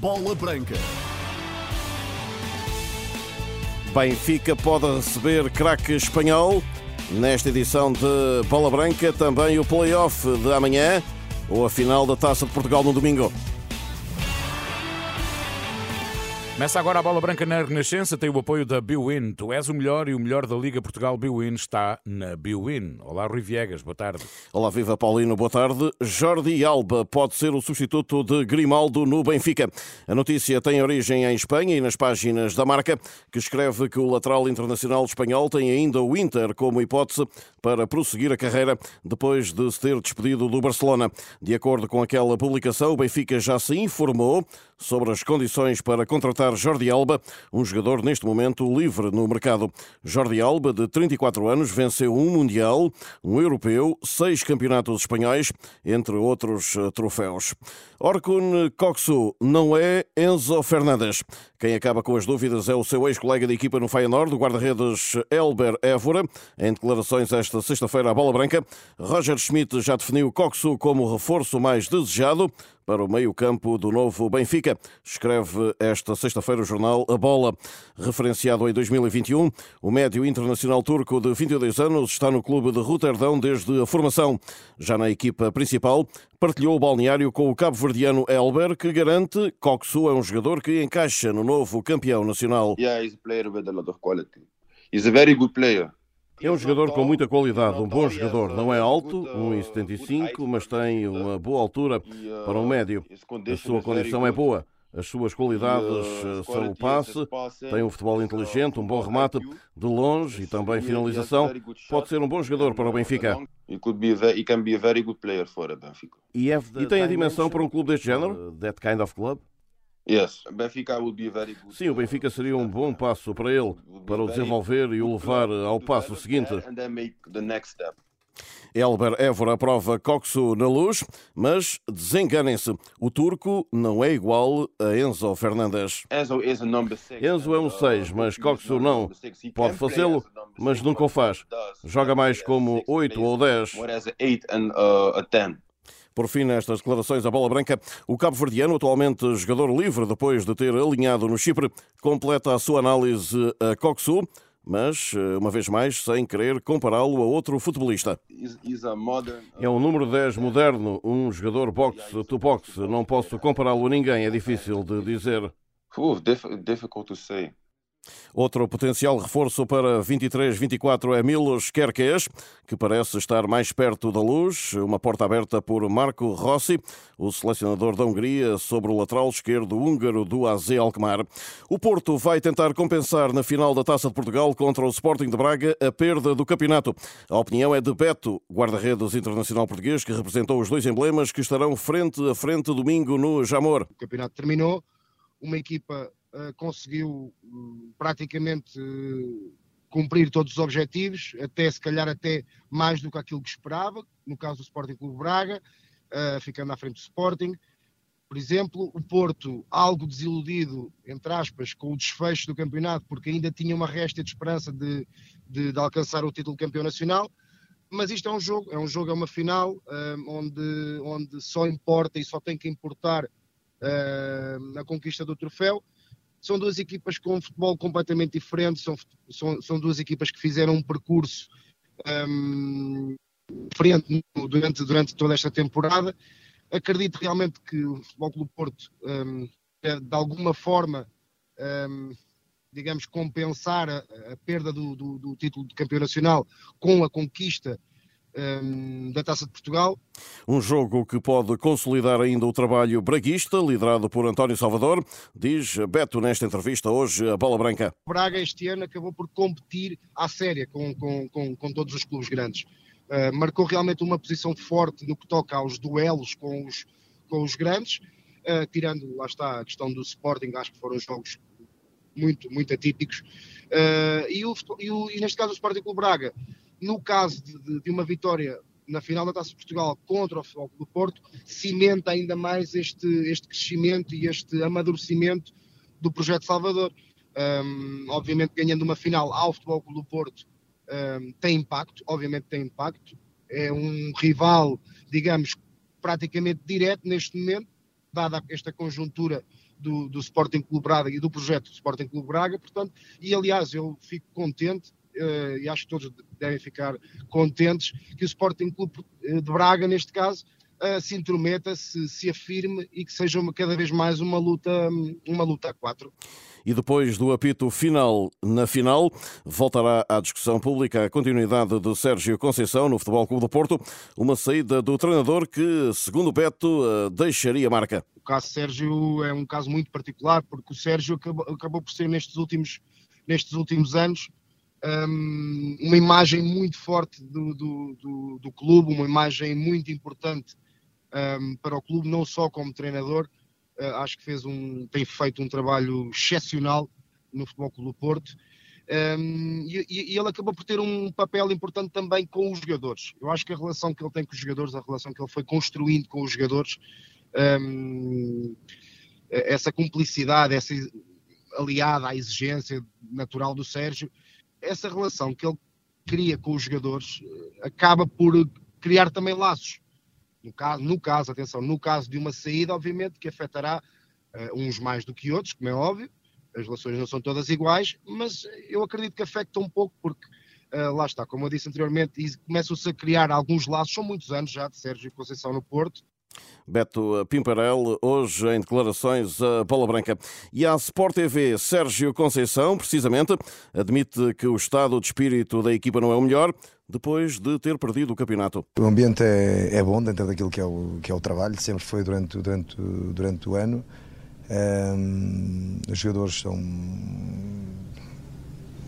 Bola Branca. Benfica pode receber craque espanhol. Nesta edição de Bola Branca, também o play-off de amanhã ou a final da Taça de Portugal no domingo. Começa agora a bola branca na Renascença, tem o apoio da Biwin. Tu és o melhor e o melhor da Liga Portugal Biwin está na Biwin. Olá, Rui Viegas, boa tarde. Olá, viva Paulino, boa tarde. Jordi Alba pode ser o substituto de Grimaldo no Benfica. A notícia tem origem em Espanha e nas páginas da marca, que escreve que o lateral internacional espanhol tem ainda o Inter como hipótese para prosseguir a carreira depois de se ter despedido do Barcelona. De acordo com aquela publicação, o Benfica já se informou sobre as condições para contratar Jordi Alba, um jogador neste momento livre no mercado. Jordi Alba, de 34 anos, venceu um Mundial, um Europeu, seis campeonatos espanhóis, entre outros eh, troféus. Orkun Koksu não é Enzo Fernandes. Quem acaba com as dúvidas é o seu ex-colega de equipa no Feyenoord, o guarda-redes Elber Évora. Em declarações esta sexta-feira à Bola Branca, Roger Schmidt já definiu Koksu como reforço mais desejado para o meio-campo do novo Benfica. Escreve esta sexta-feira o jornal A Bola. Referenciado em 2021, o médio internacional turco de 22 anos está no clube de Roterdão desde a formação. Já na equipa principal, partilhou o balneário com o cabo-verdiano Elber, que garante que Koksu é um jogador que encaixa no novo campeão nacional. Yeah, he's a player with a lot of quality. He's a very good player. É um jogador com muita qualidade, um bom jogador. Não é alto, 1,75, mas tem uma boa altura para um médio. A sua condição é boa. As suas qualidades eh, são o passe, tem um futebol inteligente, um bom remate de longe e também finalização. Pode ser um bom jogador para o Benfica. E, é, e tem a dimensão para um clube deste género? That kind of club? Sim, o Benfica seria um bom passo para ele, para o desenvolver e o levar ao passo seguinte. Elber Évora aprova Coxo na luz, mas desenganem-se. O turco não é igual a Enzo Fernandes. Enzo é um 6, mas Coxo não. Pode fazê-lo, mas nunca o faz. Joga mais como 8 ou 10. Por fim, nestas declarações à bola branca, o cabo-verdiano, atualmente jogador livre depois de ter alinhado no Chipre, completa a sua análise a Coxu, mas, uma vez mais, sem querer compará-lo a outro futebolista. É um número 10 moderno, um jogador boxe-to-boxe. Não posso compará-lo a ninguém, é difícil de dizer. Uh, difficult to say. Outro potencial reforço para 23-24 é Milos Kerkes, que parece estar mais perto da luz. Uma porta aberta por Marco Rossi, o selecionador da Hungria, sobre o lateral esquerdo húngaro do AZ Alkmaar. O Porto vai tentar compensar na final da Taça de Portugal contra o Sporting de Braga a perda do campeonato. A opinião é de Beto, guarda-redes internacional português, que representou os dois emblemas que estarão frente a frente domingo no Jamor. O campeonato terminou, uma equipa conseguiu uh, praticamente uh, cumprir todos os objetivos, até se calhar até mais do que aquilo que esperava, no caso do Sporting Clube Braga, ficando à frente do Sporting. Por exemplo, o Porto, algo desiludido, entre aspas, com o desfecho do campeonato, porque ainda tinha uma resta de esperança de, de, de alcançar o título de campeão nacional, mas isto é um jogo, é um jogo, é uma final um, onde, onde só importa e só tem que importar a conquista do troféu são duas equipas com um futebol completamente diferente, são, são, são duas equipas que fizeram um percurso um, diferente durante, durante toda esta temporada. Acredito realmente que o Futebol Clube Porto, um, é, de alguma forma, um, digamos, compensar a, a perda do, do, do, título de campeão nacional com a conquista da Taça de Portugal. Um jogo que pode consolidar ainda o trabalho braguista, liderado por António Salvador, diz Beto nesta entrevista hoje a Bola Branca. Braga este ano acabou por competir à séria com, com, com, com todos os clubes grandes. Uh, marcou realmente uma posição forte no que toca aos duelos com os, com os grandes, uh, tirando, lá está, a questão do Sporting, acho que foram jogos muito, muito atípicos. Uh, e, o, e, o, e neste caso o Sporting Clube Braga no caso de, de, uma vitória na final da Taça de Portugal contra o Futebol do Porto, cimenta ainda mais este, este crescimento e este amadurecimento do projeto Salvador. Um, obviamente, ganhando uma final ao Futebol do Porto um, tem impacto, obviamente tem impacto. É um rival, digamos, praticamente direto neste momento, dada esta conjuntura do, do Sporting Clube Braga e do projeto do Sporting Clube Braga, portanto, e aliás eu fico contente e acho que todos devem ficar contentes que o Sporting Clube de Braga, neste caso, uh, se intrometa, se, se afirme e que seja uma, cada vez mais uma luta, uma luta a quatro. E depois do apito final na final, voltará à discussão pública a continuidade de Sérgio Conceição no Futebol Clube do Porto, uma saída do treinador que, segundo Beto, eh, deixaria marca. O caso Sérgio é um caso muito particular, porque o Sérgio acabou, acabou por ser nestes últimos, nestes últimos anos um, uma imagem muito forte do, do, do, do, clube, uma imagem muito importante um, para o clube, não só como treinador, uh, acho que fez um, tem feito um trabalho excepcional no Futebol Clube do Porto. Um, e, e, ele acabou por ter um papel importante também com os jogadores. Eu acho que a relação que ele tem com os jogadores, a relação que ele foi construindo com os jogadores, um, essa cumplicidade, essa aliada à exigência natural do Sérgio, essa relação que ele cria com os jogadores eh, acaba por criar também laços. No caso, no caso, atenção, no caso de uma saída, obviamente, que afetará uh, uns mais do que outros, como é óbvio, as relações não são todas iguais, mas eu acredito que afeta um pouco, porque uh, lá está, como eu disse anteriormente, começam-se a criar alguns laços, são muitos anos já de Sérgio Conceição no Porto, Beto Pimparel, hoje em declarações a Bola Branca. E a Sport TV, Sérgio Conceição, precisamente, admite que o estado de espírito da equipa não é o melhor, depois de ter perdido o campeonato. O ambiente é, é bom dentro daquilo que é, o, que é o trabalho, sempre foi durante, durante, durante o ano. Um, os jogadores são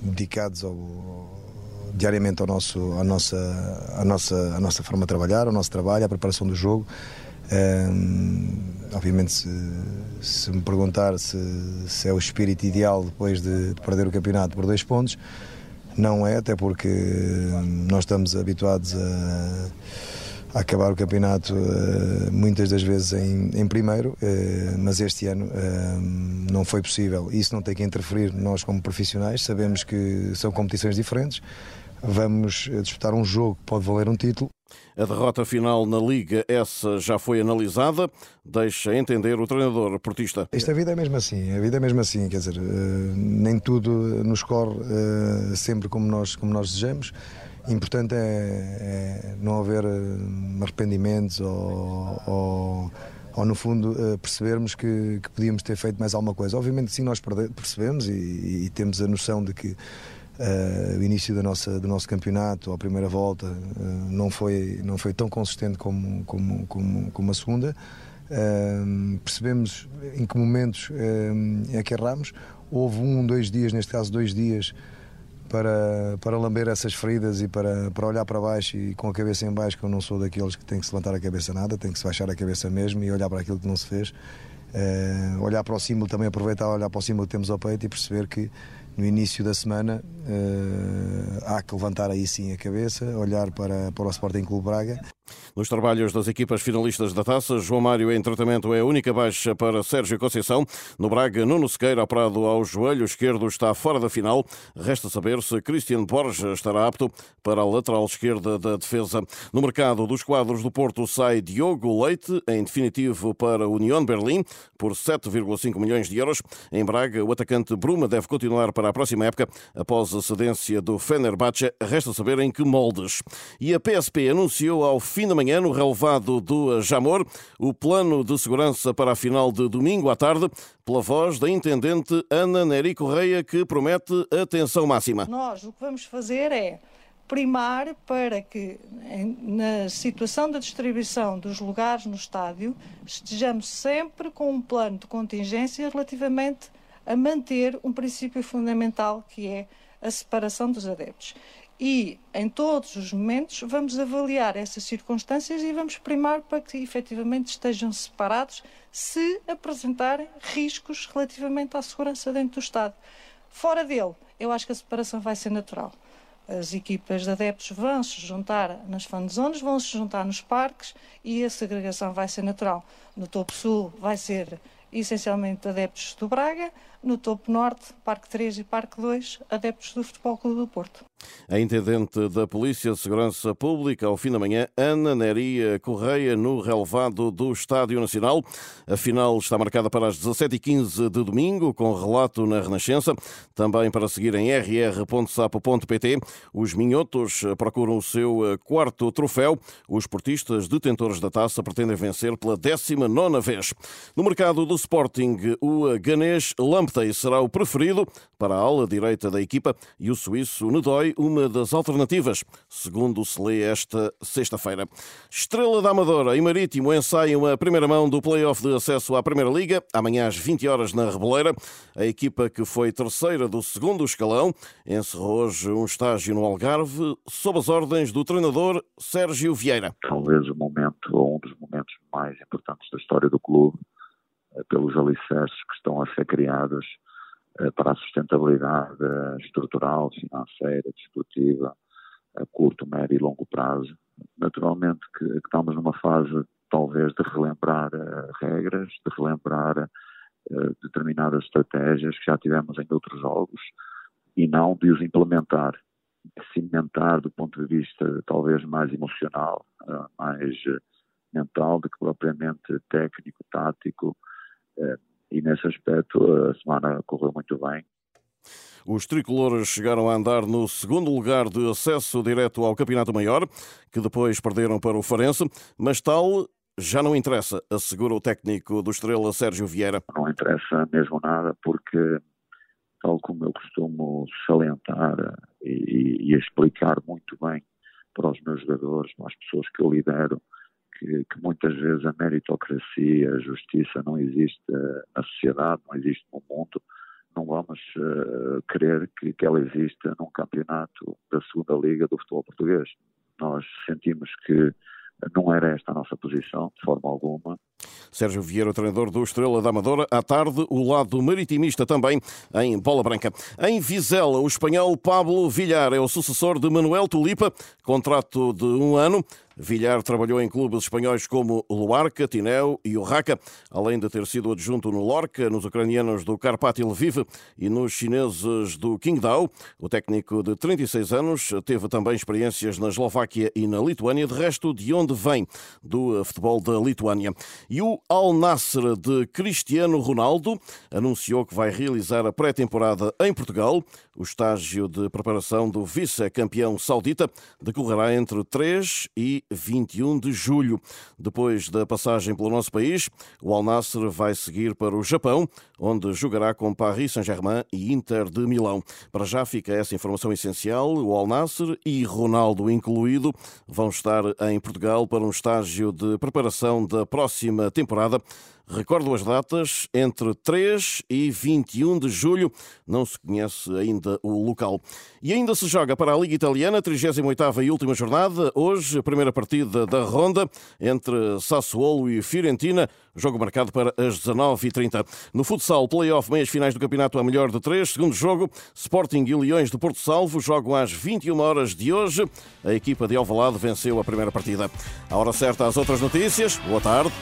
dedicados ao, diariamente ao nosso, à, nossa, à, nossa, à nossa forma de trabalhar, ao nosso trabalho, à preparação do jogo. Um, obviamente, se, se, me perguntar se, se, é o espírito ideal depois de, de, perder o campeonato por dois pontos, não é, até porque nós estamos habituados a, a acabar o campeonato uh, muitas das vezes em, em primeiro, uh, mas este ano uh, não foi possível. Isso não tem que interferir nós como profissionais, sabemos que são competições diferentes. Vamos disputar um jogo que pode valer um título a derrota final na Liga, essa já foi analisada, deixa entender o treinador portista. Esta vida é mesmo assim, a vida é mesmo assim, quer dizer, eh, nem tudo nos corre eh, sempre como nós, como nós desejamos. Importante é, é não haver eh, arrependimentos ou, ou, ou no fundo percebermos que, que, podíamos ter feito mais alguma coisa. Obviamente sim, nós percebemos e, e temos a noção de que Uh, o início da nossa, do nosso campeonato, a primeira volta, uh, não, foi, não foi tão consistente como, como, como, como a segunda. Uh, percebemos em que momentos é que erramos. Houve um, dois dias, neste caso dois dias, para, para lamber essas feridas e para, para olhar para baixo e com a cabeça em baixo, que eu não sou daqueles que tem que se levantar a cabeça nada, tem que se baixar a cabeça mesmo e olhar para aquilo que não se fez. olhar para o símbolo, também aproveitar, olhar para o símbolo que temos ao peito e perceber que no início da semana uh, há que levantar aí sim a cabeça, olhar para, para o Sporting Clube Braga nos trabalhos das equipas finalistas da taça, João Mário em tratamento é a única baixa para Sérgio Conceição. No Braga, Nuno Sequeira, operado ao joelho esquerdo, está fora da final. Resta saber se Cristian Borja estará apto para a lateral esquerda da defesa. No mercado dos quadros do Porto sai Diogo Leite, em definitivo para União Berlim, por 7,5 milhões de euros. Em Braga, o atacante Bruma deve continuar para a próxima época, após a cedência do Fenerbahçe. Resta saber em que moldes. E a PSP anunciou ao fim da manhã, no relevado do Jamor, o plano de segurança para a final de domingo à tarde, pela voz da intendente Ana Neri Correia, que promete atenção máxima. Nós o que vamos fazer é primar para que, na situação da distribuição dos lugares no estádio, estejamos sempre com um plano de contingência relativamente a manter um princípio fundamental que é a separação dos adeptos e em todos os momentos vamos avaliar essas circunstâncias e vamos primar para que efetivamente estejam separados se apresentarem riscos relativamente à segurança dentro do Estado. Fora dele, eu acho que a separação vai ser natural. As equipas de adeptos vão se juntar nas fan zones, vão se juntar nos parques e a segregação vai ser natural. No topo sul vai ser essencialmente adeptos do Braga, no topo norte, Parque 3 e Parque 2, adeptos do Futebol Clube do Porto. A intendente da Polícia de Segurança Pública, ao fim da manhã, Ana Neria Correia, no relevado do Estádio Nacional. A final está marcada para as 17h15 de domingo, com relato na Renascença. Também para seguir em rr.sapo.pt. Os minhotos procuram o seu quarto troféu. Os portistas detentores da taça pretendem vencer pela 19 vez. No mercado do Sporting, o ganês Lamptey será o preferido para a ala direita da equipa e o suíço Nedói uma das alternativas, segundo se lê esta sexta-feira. Estrela da Amadora e Marítimo ensaiam a primeira mão do play-off de acesso à Primeira Liga, amanhã às 20 horas na Rebeleira. A equipa que foi terceira do segundo escalão encerrou hoje um estágio no Algarve sob as ordens do treinador Sérgio Vieira. Talvez o momento, ou um dos momentos mais importantes da história do clube, eh, pelos alicerces que estão a ser criados para a sustentabilidade estrutural, financeira, desportiva, a curto, médio e longo prazo. Naturalmente que, que estamos numa fase talvez de relembrar uh, regras, de relembrar uh, determinadas estratégias que já tivemos em outros jogos e não de os implementar, de cimentar do ponto de vista talvez mais emocional, uh, mais mental do que propriamente técnico, tático, e nesse aspecto a semana correu muito bem. Os tricolores chegaram a andar no segundo lugar de acesso direto ao Campeonato Maior, que depois perderam para o Farense, mas tal já não interessa, assegura o técnico do Estrela Sérgio Vieira. Não interessa mesmo nada, porque, tal como eu costumo salientar e, e explicar muito bem para os meus jogadores, para as pessoas que eu lidero, que, que, muitas vezes a meritocracia, a justiça não existe na sociedade, não existe no mundo. Não vamos uh, querer que, que ela exista num campeonato da segunda liga do futebol português. Nós sentimos que não era esta a nossa posição, de forma alguma. Sérgio Vieira, treinador do Estrela da Amadora. À tarde, o lado maritimista também em bola branca. Em Vizela, o espanhol Pablo Villar é o sucessor de Manuel Tulipa, contrato de um ano. Villar trabalhou em clubes espanhóis como Luarca, Tineu e Urraca, além de ter sido adjunto no Lorca, nos ucranianos do Karpat Lviv e nos chineses do Qingdao. O técnico de 36 anos teve também experiências na Eslováquia e na Lituânia, de resto de onde vem, do futebol da Lituânia. E o Al Nasser de Cristiano Ronaldo anunciou que vai realizar a pré-temporada em Portugal. O estágio de preparação do vice-campeão saudita decorrerá entre 3 e 21 de julho. Depois da passagem pelo nosso país, o Al Nasser vai seguir para o Japão, onde jogará com Paris Saint-Germain e Inter de Milão. Para já fica essa informação essencial. O Al Nasser e Ronaldo incluído vão estar em Portugal para um estágio de preparação da próxima temporada. Recordo as datas, entre 3 e 21 de julho. Não se conhece ainda o local. E ainda se joga para a Liga Italiana, 38ª e última jornada. Hoje, a primeira partida da ronda entre Sassuolo e Fiorentina. Jogo marcado para as 19h30. No futsal, play-off, meias finais do campeonato a melhor de três. Segundo jogo, Sporting e Leões de Porto Salvo jogam às 21 horas de hoje. A equipa de Alvalade venceu a primeira partida. A hora certa, as outras notícias. Boa tarde.